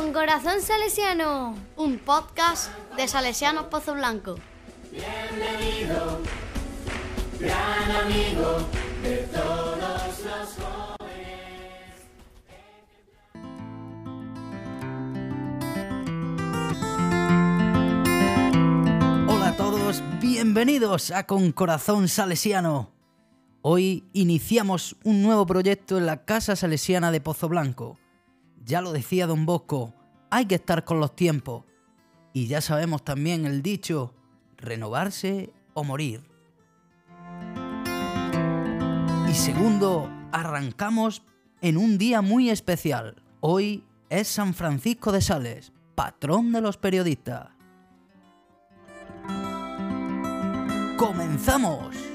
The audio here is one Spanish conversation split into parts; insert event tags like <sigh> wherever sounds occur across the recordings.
Con Corazón Salesiano, un podcast de Salesianos Pozo Blanco. Bienvenido, gran amigo de todos los jóvenes. Hola a todos, bienvenidos a Con Corazón Salesiano. Hoy iniciamos un nuevo proyecto en la Casa Salesiana de Pozo Blanco. Ya lo decía don Bosco, hay que estar con los tiempos. Y ya sabemos también el dicho, renovarse o morir. Y segundo, arrancamos en un día muy especial. Hoy es San Francisco de Sales, patrón de los periodistas. ¡Comenzamos!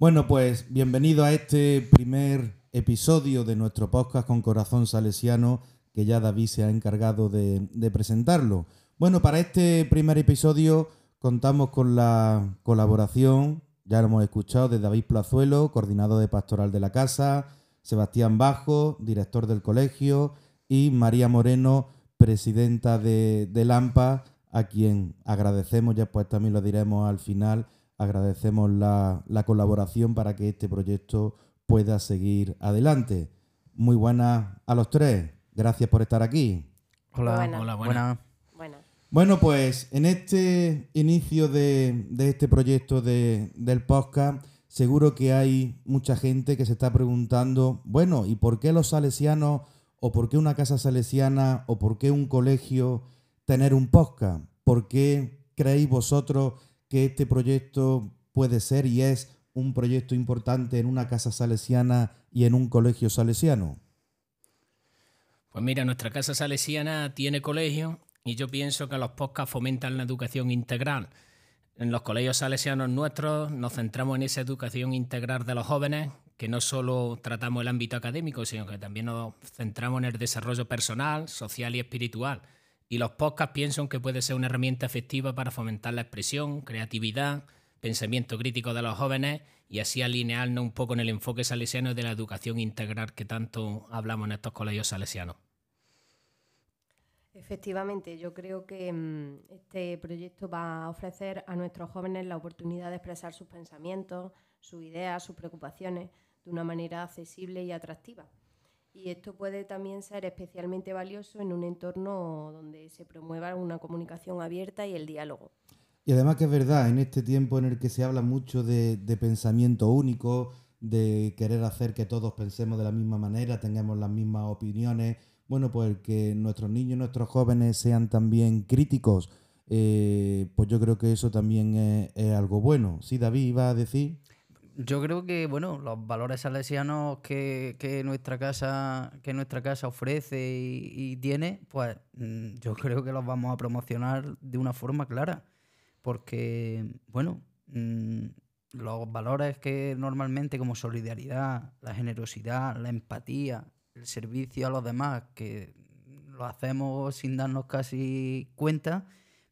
Bueno, pues bienvenido a este primer episodio de nuestro podcast con Corazón Salesiano, que ya David se ha encargado de, presentarlo. Bueno, para este primer episodio contamos con la colaboración, ya lo hemos escuchado, de David Plazuelo, coordinador de Pastoral de la Casa, Sebastián Bajo, director del colegio, y María Moreno, presidenta de, de LAMPA, a quien agradecemos, ya pues también lo diremos al final, agradecemos la, la, colaboración para que este proyecto pueda seguir adelante. Muy buenas a los tres. Gracias por estar aquí. Hola, Buena. hola, buena. Bueno, Bueno, pues en este inicio de, de este proyecto de, del podcast, seguro que hay mucha gente que se está preguntando, bueno, ¿y por qué los salesianos, o por qué una casa salesiana, o por qué un colegio tener un podcast? ¿Por qué creéis vosotros que este proyecto puede ser y es un proyecto importante en una casa salesiana y en un colegio salesiano? Pues mira, nuestra casa salesiana tiene colegio y yo pienso que los podcasts fomentan la educación integral. En los colegios salesianos nuestros nos centramos en esa educación integral de los jóvenes, que no solo tratamos el ámbito académico, sino que también nos centramos en el desarrollo personal, social y espiritual. Y los podcasts pienso que puede ser una herramienta efectiva para fomentar la expresión, creatividad, pensamiento crítico de los jóvenes y así alinearnos un poco en el enfoque salesiano de la educación integral que tanto hablamos en estos colegios salesianos. Efectivamente, yo creo que mm, este proyecto va a ofrecer a nuestros jóvenes la oportunidad de expresar sus pensamientos, sus ideas, sus preocupaciones de una manera accesible y atractiva. Y esto puede también ser especialmente valioso en un entorno donde se promueva una comunicación abierta y el diálogo. Y además que es verdad, en este tiempo en el que se habla mucho de, pensamiento único, de querer hacer que todos pensemos de la misma manera, tengamos las mismas opiniones, bueno, pues que nuestros niños, nuestros jóvenes sean también críticos, eh, pues yo creo que eso también es, es algo bueno. Sí, David, iba a decir... Yo creo que, bueno, los valores salesianos que, que nuestra casa que nuestra casa ofrece y, y, tiene, pues mm, yo creo que los vamos a promocionar de una forma clara. Porque, bueno, mmm, los valores que normalmente como solidaridad, la generosidad, la empatía, el servicio a los demás, que lo hacemos sin darnos casi cuenta,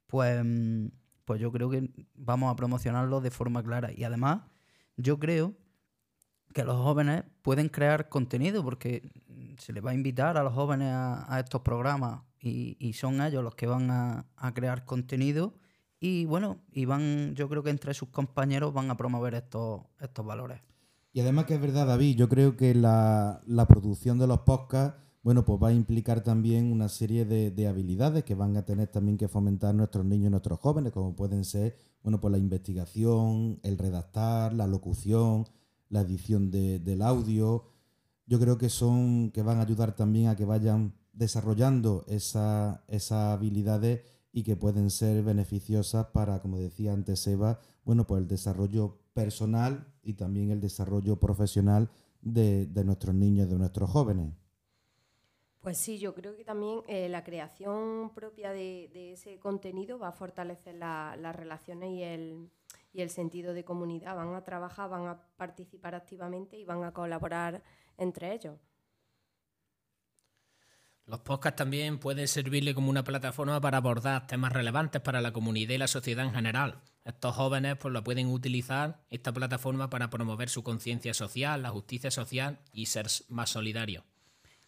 pues, mm, pues yo creo que vamos a promocionarlo de forma clara. Y además yo creo que los jóvenes pueden crear contenido porque se les va a invitar a los jóvenes a, estos programas y, y, son ellos los que van a, a, crear contenido y bueno, y van, yo creo que entre sus compañeros van a promover estos, estos valores. Y además que es verdad, David, yo creo que la, la producción de los podcasts, bueno, pues va a implicar también una serie de, de, habilidades que van a tener también que fomentar nuestros niños y nuestros jóvenes, como pueden ser bueno, pues la investigación, el redactar, la locución, la edición de, del audio. Yo creo que son que van a ayudar también a que vayan desarrollando esas esa habilidades y que pueden ser beneficiosas para, como decía antes Eva, bueno, pues el desarrollo personal y también el desarrollo profesional de, de nuestros niños, de nuestros jóvenes. Pues sí, yo creo que también eh, la creación propia de, ese contenido va a fortalecer la, las relaciones y el, y el sentido de comunidad. Van a trabajar, van a participar activamente y van a colaborar entre ellos. Los podcasts también pueden servirle como una plataforma para abordar temas relevantes para la comunidad y la sociedad en general. Estos jóvenes pues, lo pueden utilizar, esta plataforma, para promover su conciencia social, la justicia social y ser más solidarios.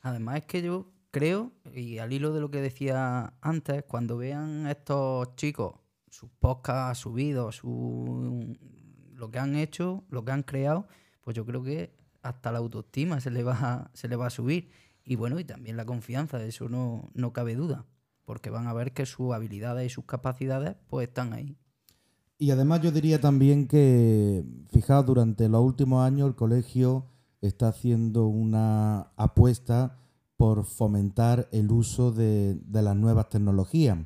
Además es que yo creo, y al hilo de lo que decía antes, cuando vean estos chicos sus podcasts subidos, su, lo que han hecho, lo que han creado, pues yo creo que hasta la autoestima se le va, se le va a subir. Y bueno, y también la confianza, de eso no, no cabe duda, porque van a ver que sus habilidades y sus capacidades pues están ahí. Y además yo diría también que, fijaos, durante los últimos años el colegio está haciendo una apuesta por fomentar el uso de, las nuevas tecnologías.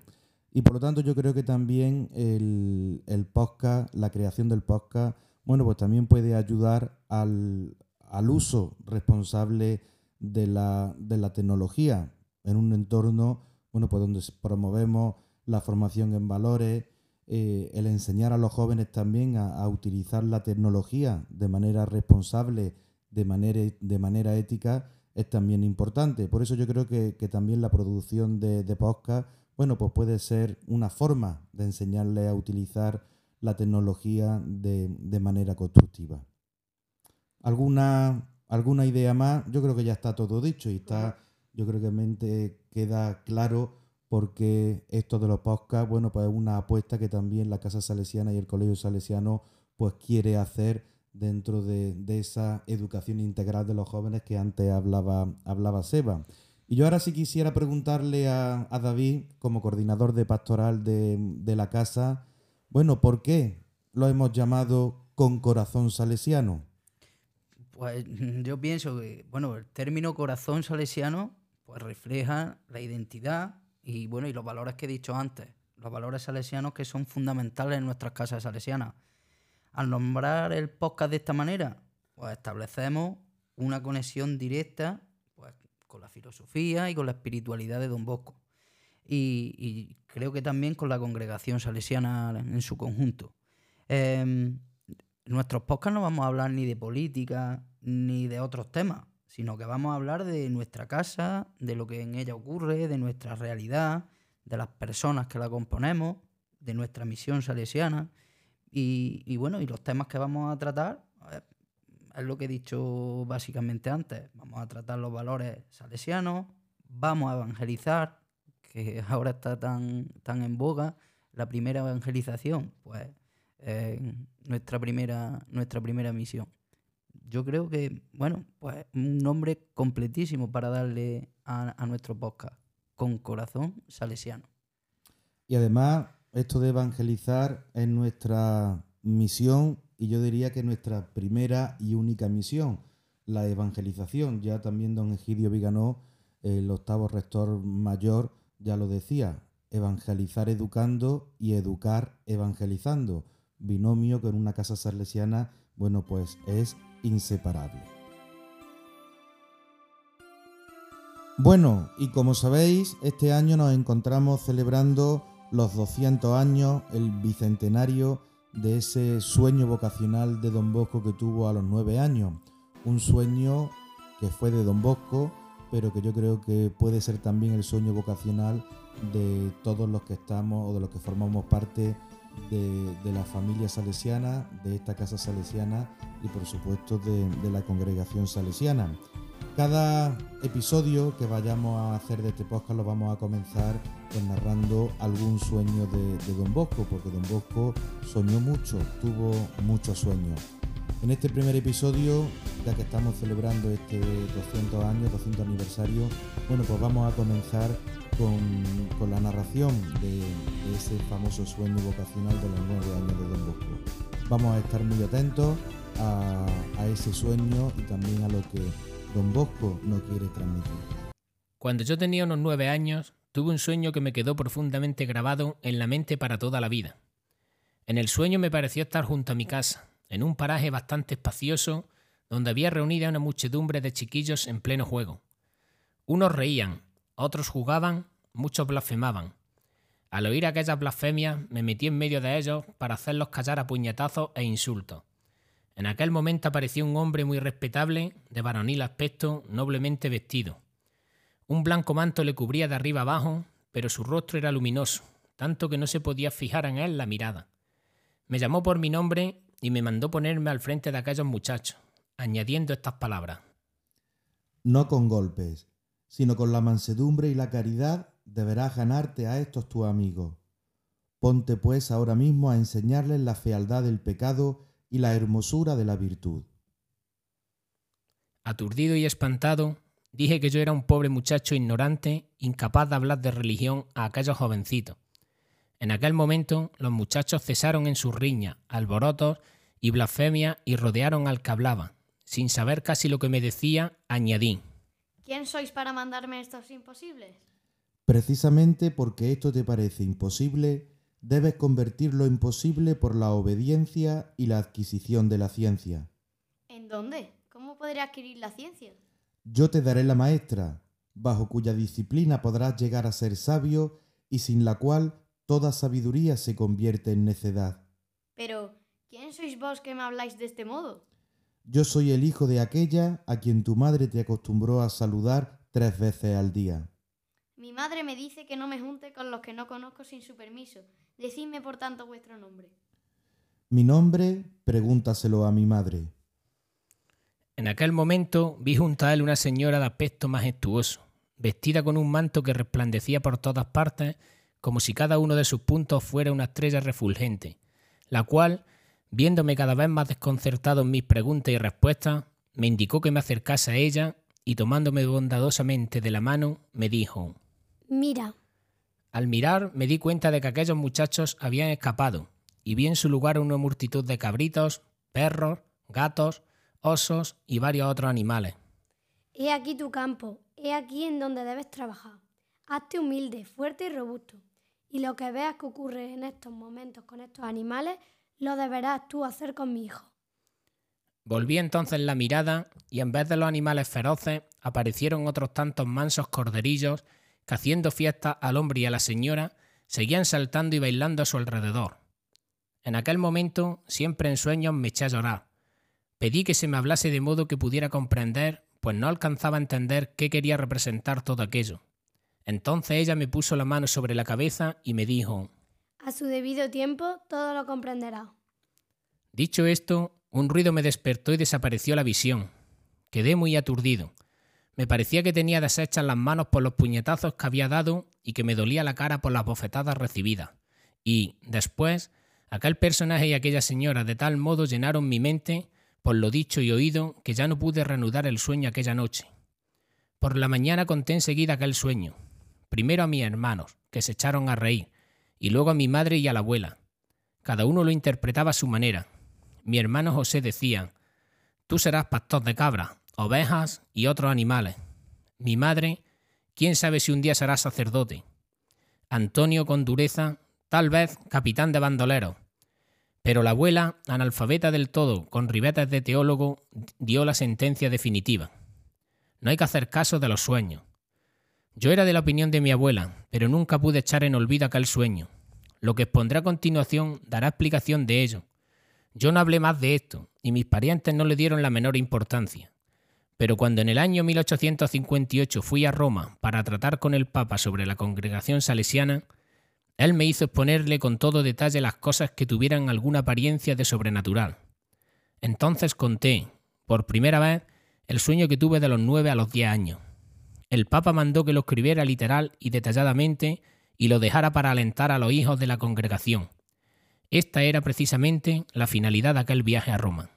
Y por lo tanto yo creo que también el, el, podcast, la creación del podcast, bueno, pues también puede ayudar al, al uso responsable de la, de la, tecnología en un entorno, bueno, pues donde promovemos la formación en valores, eh, el enseñar a los jóvenes también a, utilizar la tecnología de manera responsable, de manera, de manera ética, es también importante. Por eso yo creo que, también la producción de, de, podcast, bueno, pues puede ser una forma de enseñarle a utilizar la tecnología de, de manera constructiva. ¿Alguna, ¿Alguna idea más? Yo creo que ya está todo dicho y está, yo creo que mente queda claro porque esto de los podcasts, bueno, pues es una apuesta que también la Casa Salesiana y el Colegio Salesiano pues quiere hacer dentro de, esa educación integral de los jóvenes que antes hablaba, hablaba Seba. Y yo ahora sí quisiera preguntarle a, David, como coordinador de pastoral de, de, la casa, bueno, ¿por qué lo hemos llamado con corazón salesiano? Pues yo pienso que, bueno, el término corazón salesiano pues refleja la identidad y bueno, y los valores que he dicho antes, los valores salesianos que son fundamentales en nuestras casas salesianas. Al nombrar el podcast de esta manera, pues establecemos una conexión directa pues, con la filosofía y con la espiritualidad de Don Bosco. Y, creo que también con la congregación salesiana en su conjunto. en nuestros podcasts no vamos a hablar ni de política ni de otros temas sino que vamos a hablar de nuestra casa, de lo que en ella ocurre, de nuestra realidad, de las personas que la componemos, de nuestra misión salesiana. Y, bueno, y los temas que vamos a tratar es lo que he dicho básicamente antes. Vamos a tratar los valores salesianos, vamos a evangelizar, que <laughs> ahora está tan, tan en boga. La primera evangelización, pues, nuestra, primera, nuestra primera misión yo creo que, bueno, pues un nombre completísimo para darle a, nuestro podcast, con corazón salesiano. Y además, esto de evangelizar es nuestra misión y yo diría que nuestra primera y única misión, la evangelización. Ya también don Egidio Viganó, el octavo rector mayor, ya lo decía, evangelizar educando y educar evangelizando. Binomio que en una casa salesiana, bueno, pues es inseparable. Bueno, y como sabéis, este año nos encontramos celebrando los 200 años, el bicentenario de ese sueño vocacional de Don Bosco que tuvo a los nueve años. Un sueño que fue de Don Bosco, pero que yo creo que puede ser también el sueño vocacional de todos los que estamos o de los que formamos parte de, la familia salesiana, de esta casa salesiana y por supuesto de, la congregación salesiana. Cada episodio que vayamos a hacer de este podcast lo vamos a comenzar pues, narrando algún sueño de, Don Bosco, porque Don Bosco soñó mucho, tuvo muchos sueños. En este primer episodio, ya que estamos celebrando este 200 años, 200 aniversario, bueno, pues vamos a comenzar con, la narración de, ese famoso sueño vocacional de los nueve años de Don Bosco. Vamos a estar muy atentos a, a ese sueño y también a lo que Don Bosco nos quiere transmitir. Cuando yo tenía unos nueve años, tuve un sueño que me quedó profundamente grabado en la mente para toda la vida. En el sueño me pareció estar junto a mi casa, en un paraje bastante espacioso, donde había reunida una muchedumbre de chiquillos en pleno juego. Unos reían, otros jugaban, muchos blasfemaban. Al oír aquellas blasfemias, me metí en medio de ellos para hacerlos callar a puñetazos e insultos. En aquel momento apareció un hombre muy respetable, de varonil aspecto, noblemente vestido. Un blanco manto le cubría de arriba abajo, pero su rostro era luminoso, tanto que no se podía fijar en él la mirada. Me llamó por mi nombre y me mandó ponerme al frente de aquellos muchachos, añadiendo estas palabras. No con golpes, sino con la mansedumbre y la caridad deberás ganarte a estos tus amigos. Ponte pues ahora mismo a enseñarles la fealdad del pecado y la hermosura de la virtud. Aturdido y espantado, dije que yo era un pobre muchacho ignorante, incapaz de hablar de religión a aquellos jovencitos. En aquel momento los muchachos cesaron en sus riñas, alborotos y blasfemias y rodearon al que hablaba. Sin saber casi lo que me decía, añadí. ¿Quién sois para mandarme estos imposibles? Precisamente porque esto te parece imposible, debes convertir lo imposible por la obediencia y la adquisición de la ciencia. ¿En dónde? ¿Cómo podré adquirir la ciencia? Yo te daré la maestra, bajo cuya disciplina podrás llegar a ser sabio y sin la cual toda sabiduría se convierte en necedad. Pero, ¿quién sois vos que me habláis de este modo? Yo soy el hijo de aquella a quien tu madre te acostumbró a saludar tres veces al día. Mi madre me dice que no me junte con los que no conozco sin su permiso. Decidme por tanto vuestro nombre. Mi nombre, pregúntaselo a mi madre. En aquel momento vi junto a él una señora de aspecto majestuoso, vestida con un manto que resplandecía por todas partes, como si cada uno de sus puntos fuera una estrella refulgente, la cual, viéndome cada vez más desconcertado en mis preguntas y respuestas, me indicó que me acercase a ella y tomándome bondadosamente de la mano, me dijo Mira, Al mirar me di cuenta de que aquellos muchachos habían escapado y vi en su lugar una multitud de cabritos, perros, gatos, osos y varios otros animales. he aquí tu campo, he aquí en donde debes trabajar. Hazte humilde, fuerte y robusto. Y lo que veas que ocurre en estos momentos con estos animales, lo deberás tú hacer con mi hijo. Volví entonces la mirada y en vez de los animales feroces aparecieron otros tantos mansos corderillos que haciendo fiesta al hombre y a la señora seguían saltando y bailando a su alrededor. En aquel momento, siempre en sueños, me eché a llorar. Pedí que se me hablase de modo que pudiera comprender, pues no alcanzaba a entender qué quería representar todo aquello. Entonces ella me puso la mano sobre la cabeza y me dijo, A su debido tiempo, todo lo comprenderá. Dicho esto, un ruido me despertó y desapareció la visión. Quedé muy aturdido. Me parecía que tenía deshechas las manos por los puñetazos que había dado y que me dolía la cara por las bofetadas recibidas. Y, después, aquel personaje y aquella señora de tal modo llenaron mi mente, por lo dicho y oído, que ya no pude reanudar el sueño aquella noche. Por la mañana conté enseguida aquel sueño. Primero a mis hermanos, que se echaron a reír, y luego a mi madre y a la abuela. Cada uno lo interpretaba a su manera. Mi hermano José decía, Tú serás pastor de cabras, ovejas y otros animales. Mi madre, quién sabe si un día será sacerdote. Antonio con dureza, tal vez capitán de bandoleros. Pero la abuela, analfabeta del todo, con ribetes de teólogo, dio la sentencia definitiva. No hay que hacer caso de los sueños. Yo era de la opinión de mi abuela, pero nunca pude echar en olvido aquel sueño. Lo que expondré a continuación dará explicación de ello. Yo no hablé más de esto, y mis parientes no le dieron la menor importancia. Pero cuando en el año 1858 fui a Roma para tratar con el Papa sobre la congregación salesiana, él me hizo exponerle con todo detalle las cosas que tuvieran alguna apariencia de sobrenatural. Entonces conté, por primera vez, el sueño que tuve de los nueve a los diez años. El Papa mandó que lo escribiera literal y detalladamente y lo dejara para alentar a los hijos de la congregación. Esta era precisamente la finalidad de aquel viaje a Roma.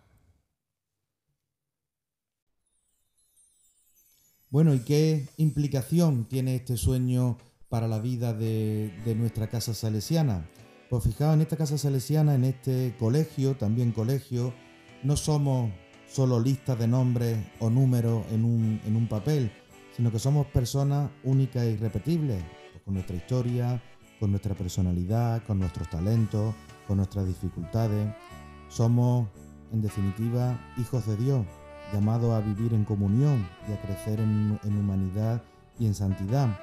Bueno, ¿y qué implicación tiene este sueño para la vida de, nuestra casa salesiana? Pues fijaos, en esta casa salesiana, en este colegio, también colegio, no somos solo listas de nombres o números en un, en un papel, sino que somos personas únicas e irrepetibles, pues con nuestra historia, con nuestra personalidad, con nuestros talentos, con nuestras dificultades. Somos, en definitiva, hijos de Dios, llamados a vivir en comunión y a crecer en, en humanidad y en santidad.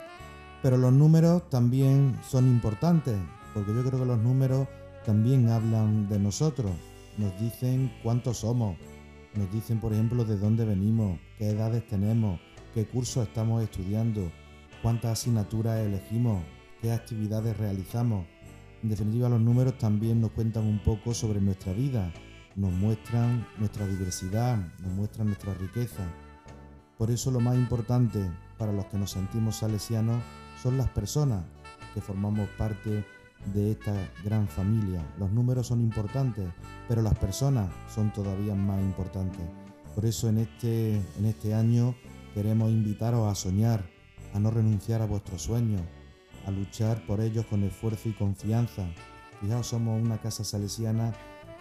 Pero los números también son importantes, porque yo creo que los números también hablan de nosotros, nos dicen cuántos somos, nos dicen, por ejemplo, de dónde venimos, qué edades tenemos, qué cursos estamos estudiando, cuántas asignaturas elegimos, qué actividades realizamos. En definitiva, los números también nos cuentan un poco sobre nuestra vida, nos muestran nuestra diversidad, nos muestran nuestra riqueza. Por eso lo más importante para los que nos sentimos salesianos son las personas que formamos parte de esta gran familia. Los números son importantes, pero las personas son todavía más importantes. Por eso en este, en este año queremos invitaros a soñar, a no renunciar a vuestros sueños, a luchar por ellos con esfuerzo y confianza. Fijaos, somos una casa salesiana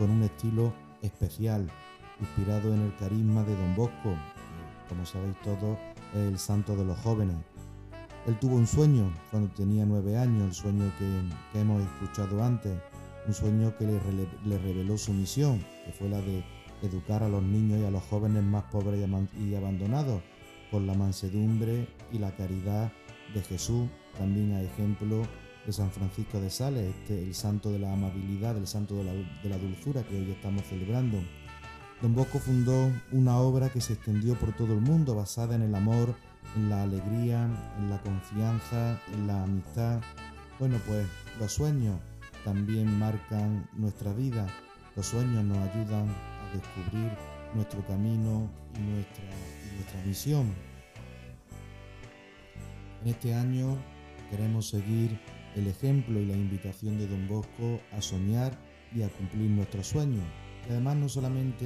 con un estilo especial, inspirado en el carisma de Don Bosco, como sabéis todos, el santo de los jóvenes. Él tuvo un sueño cuando tenía nueve años, el sueño que, que hemos escuchado antes, un sueño que le, le, reveló su misión, que fue la de educar a los niños y a los jóvenes más pobres y abandonados, con la mansedumbre y la caridad de Jesús, también a ejemplo de San Francisco de Sales, este, el santo de la amabilidad, el santo de la, dulzura que hoy estamos celebrando. Don Bosco fundó una obra que se extendió por todo el mundo, basada en el amor, en la alegría, en la confianza, en la amistad. Bueno, pues los sueños también marcan nuestra vida. Los sueños nos ayudan a descubrir nuestro camino y nuestra, y nuestra misión. En este año queremos seguir el ejemplo y la invitación de Don Bosco a soñar y a cumplir nuestros sueños. Y además no solamente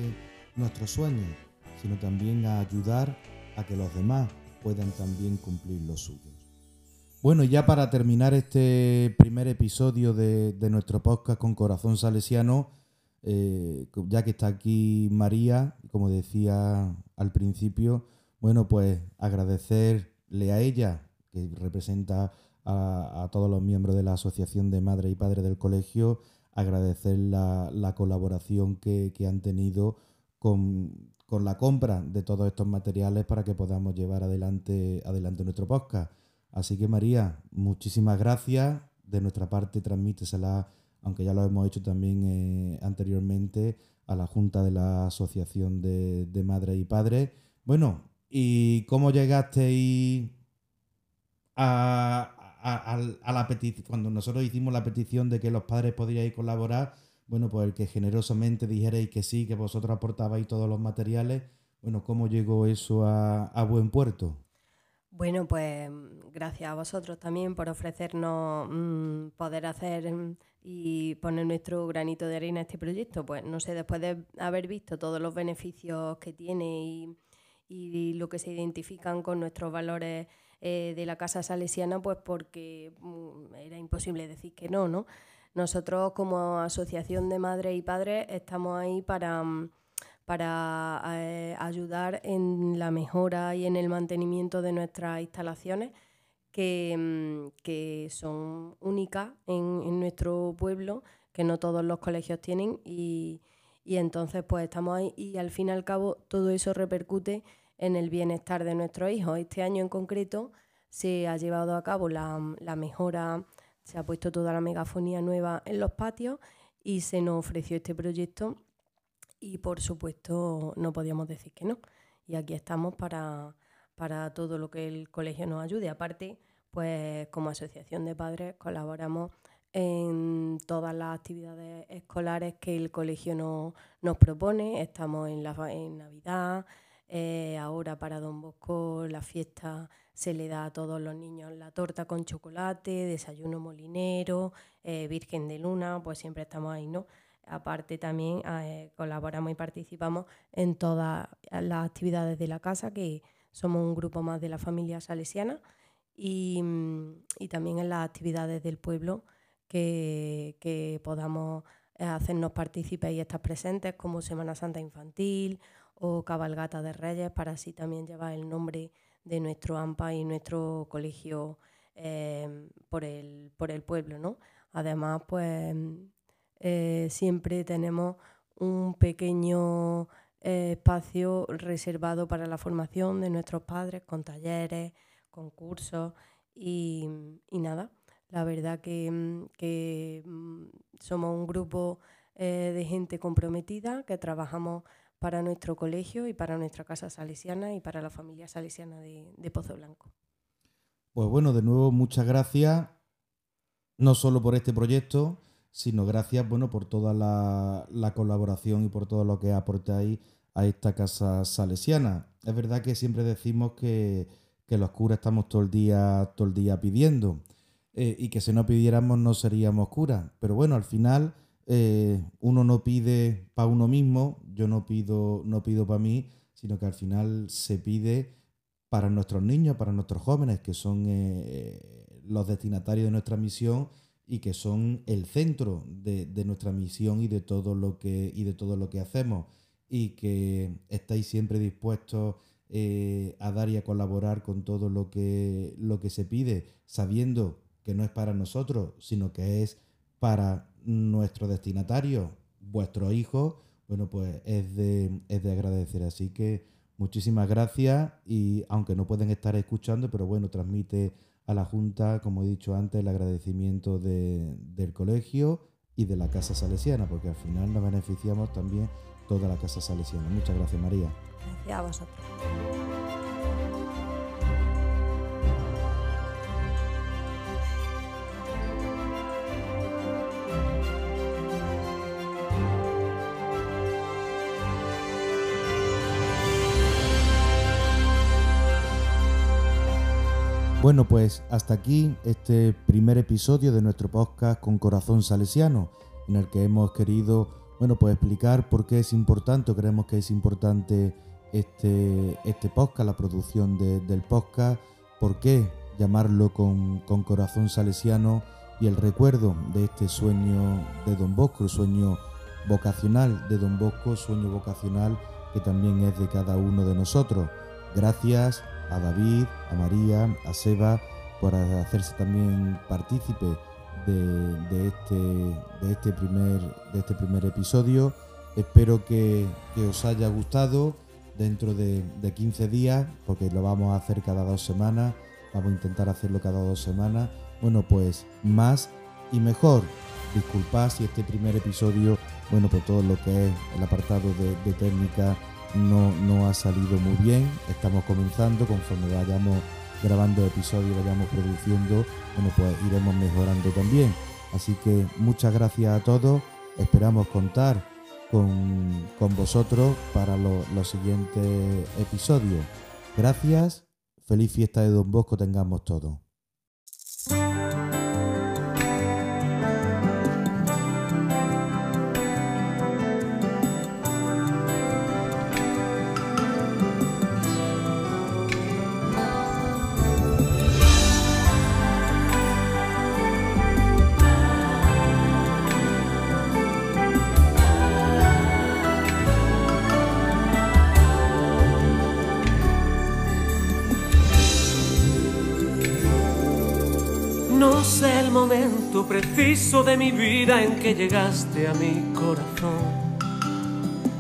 nuestros sueños, sino también a ayudar a que los demás puedan también cumplir los suyos. Bueno, ya para terminar este primer episodio de, de nuestro podcast con Corazón Salesiano, eh, ya que está aquí María, como decía al principio, bueno, pues agradecerle a ella, que representa a, todos los miembros de la Asociación de Madres y Padres del Colegio, agradecer la, la colaboración que, que, han tenido con, con, la compra de todos estos materiales para que podamos llevar adelante, adelante nuestro podcast. Así que María, muchísimas gracias. De nuestra parte, transmítesela aunque ya lo hemos hecho también eh, anteriormente a la Junta de la Asociación de, de Madres y Padres. Bueno, ¿y cómo llegasteis a, a, a, la petición? Cuando nosotros hicimos la petición de que los padres podríais colaborar, bueno, pues el que generosamente dijerais que sí, que vosotros aportabais todos los materiales, bueno, ¿cómo llegó eso a, a buen puerto? Bueno, pues gracias a vosotros también por ofrecernos mmm, poder hacer y poner nuestro granito de arena a este proyecto. Pues no sé, después de haber visto todos los beneficios que tiene y lo que se identifican con nuestros valores eh, de la Casa Salesiana, pues porque mm, era imposible decir que no, ¿no? Nosotros como Asociación de Madres y Padres estamos ahí para, mm, para eh, ayudar en la mejora y en el mantenimiento de nuestras instalaciones que, mm, que son únicas en, en, nuestro pueblo, que no todos los colegios tienen y, y, entonces pues estamos ahí y al fin y al cabo todo eso repercute en el bienestar de nuestros hijos. Este año en concreto se ha llevado a cabo la, mejora, se ha puesto toda la megafonía nueva en los patios y se nos ofreció este proyecto y por supuesto no podíamos decir que no. Y aquí estamos para para todo lo que el colegio nos ayude. Aparte, pues como asociación de padres colaboramos en todas las actividades escolares que el colegio no, nos propone. Estamos en, la, en Navidad, eh, ahora para Don Bosco la fiesta se le da a todos los niños la torta con chocolate, desayuno molinero, eh, Virgen de Luna, pues siempre estamos ahí, ¿no? Aparte también eh, colaboramos y participamos en todas las actividades de la casa que somos un grupo más de la familia salesiana y, y también en las actividades del pueblo que, que podamos hacernos partícipes y estar presentes como Semana Santa Infantil o Cabalgata de Reyes para así también llevar el nombre de nuestro AMPA y nuestro colegio eh, por, el, por el pueblo. ¿no? Además, pues eh, siempre tenemos un pequeño eh, espacio reservado para la formación de nuestros padres con talleres, concursos y, y nada. La verdad que, mm, que, somos un grupo eh, de gente comprometida, que trabajamos para nuestro colegio y para nuestra casa salesiana y para la familia salesiana de, Pozo Blanco. Pues bueno, de nuevo muchas gracias, no solo por este proyecto, sino gracias bueno, por toda la, la colaboración y por todo lo que aportáis a esta casa salesiana. Es verdad que siempre decimos que, que los curas estamos todo el día, todo el día pidiendo eh, y que si no pidiéramos no seríamos curas. Pero bueno, al final eh, uno no pide para uno mismo, yo no pido, no pido para mí, sino que al final se pide para nuestros niños, para nuestros jóvenes, que son eh, los destinatarios de nuestra misión y que son el centro de, nuestra misión y de todo lo que, y de todo lo que hacemos. Y que estáis siempre dispuestos eh, a dar y a colaborar con todo lo que, lo que se pide, sabiendo que no es para nosotros, sino que es para nuestro destinatario, vuestros hijos, bueno, pues es de, es de agradecer. Así que Muchísimas gracias y aunque no pueden estar escuchando, pero bueno, transmite a la Junta, como he dicho antes, el agradecimiento de, del colegio y de la Casa Salesiana, porque al final nos beneficiamos también toda la Casa Salesiana. Muchas gracias, María. Gracias a vosotros. Bueno, pues hasta aquí este primer episodio de nuestro podcast con corazón salesiano, en el que hemos querido, bueno, pues explicar por qué es importante, o creemos que es importante este, este podcast, la producción de, del podcast, por qué llamarlo con, con, corazón salesiano y el recuerdo de este sueño de Don Bosco, sueño vocacional de Don Bosco, sueño vocacional que también es de cada uno de nosotros. Gracias a David, a María, a Seba, por hacerse también partícipe de, este, de, este, primer, de este primer episodio. Espero que, os haya gustado dentro de, 15 días, porque lo vamos a hacer cada dos semanas, vamos a intentar hacerlo cada dos semanas. Bueno, pues más y mejor. Disculpad si este primer episodio, bueno, por todo lo que es el apartado de técnica no, no ha salido muy bien. Estamos comenzando, conforme vayamos grabando episodios, vayamos produciendo, bueno, pues iremos mejorando también. Así que muchas gracias a todos. Esperamos contar con, con vosotros para los siguientes episodios. Gracias. Feliz fiesta de Don Bosco tengamos todos. Preciso de mi vida en que llegaste a mi corazón.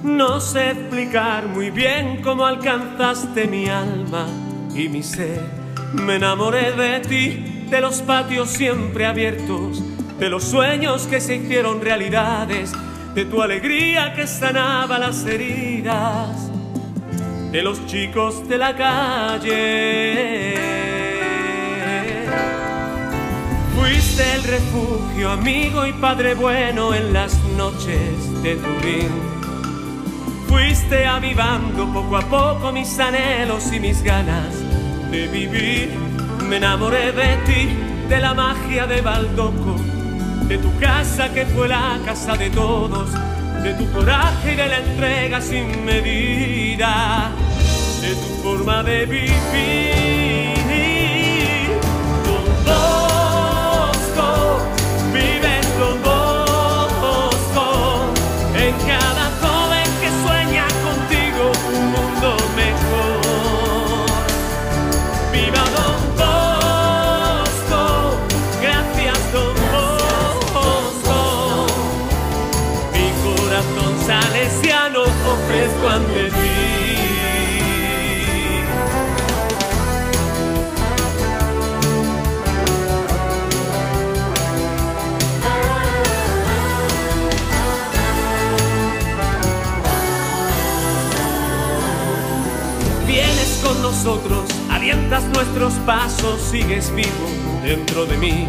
No sé explicar muy bien cómo alcanzaste mi alma y mi ser. Me enamoré de ti, de los patios siempre abiertos, de los sueños que se hicieron realidades, de tu alegría que sanaba las heridas, de los chicos de la calle Fuiste el refugio, amigo y padre bueno en las noches de Turín. Fuiste avivando poco a poco mis anhelos y mis ganas de vivir. Me enamoré de ti, de la magia de Baldoco, de tu casa que fue la casa de todos, de tu coraje y de la entrega sin medida, de tu forma de vivir. Sigues vivo dentro de mí.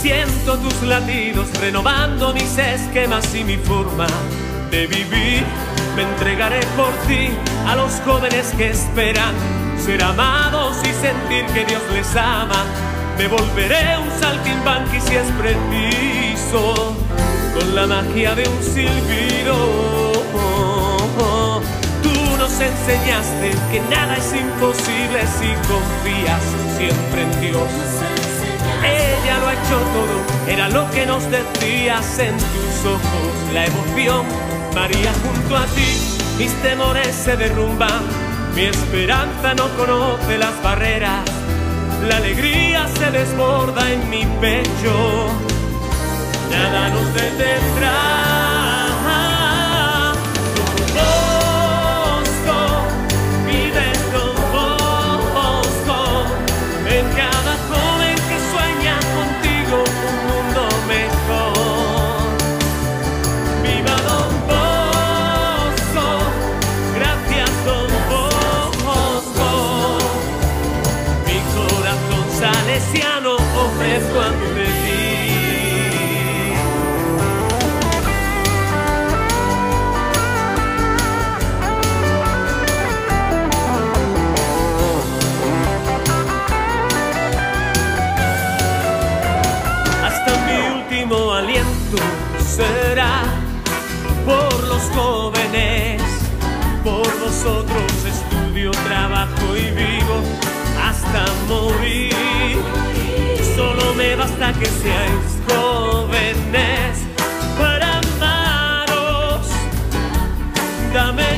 Siento tus latidos renovando mis esquemas y mi forma de vivir. Me entregaré por ti a los jóvenes que esperan ser amados y sentir que Dios les ama. Me volveré un saltimbanqui si es preciso, con la magia de un silbido. Nos enseñaste que nada es imposible si confías siempre en Dios. Ella lo ha hecho todo, era lo que nos decías en tus ojos, la emoción. María junto a ti, mis temores se derrumban, mi esperanza no conoce las barreras, la alegría se desborda en mi pecho, nada nos detendrá. Dame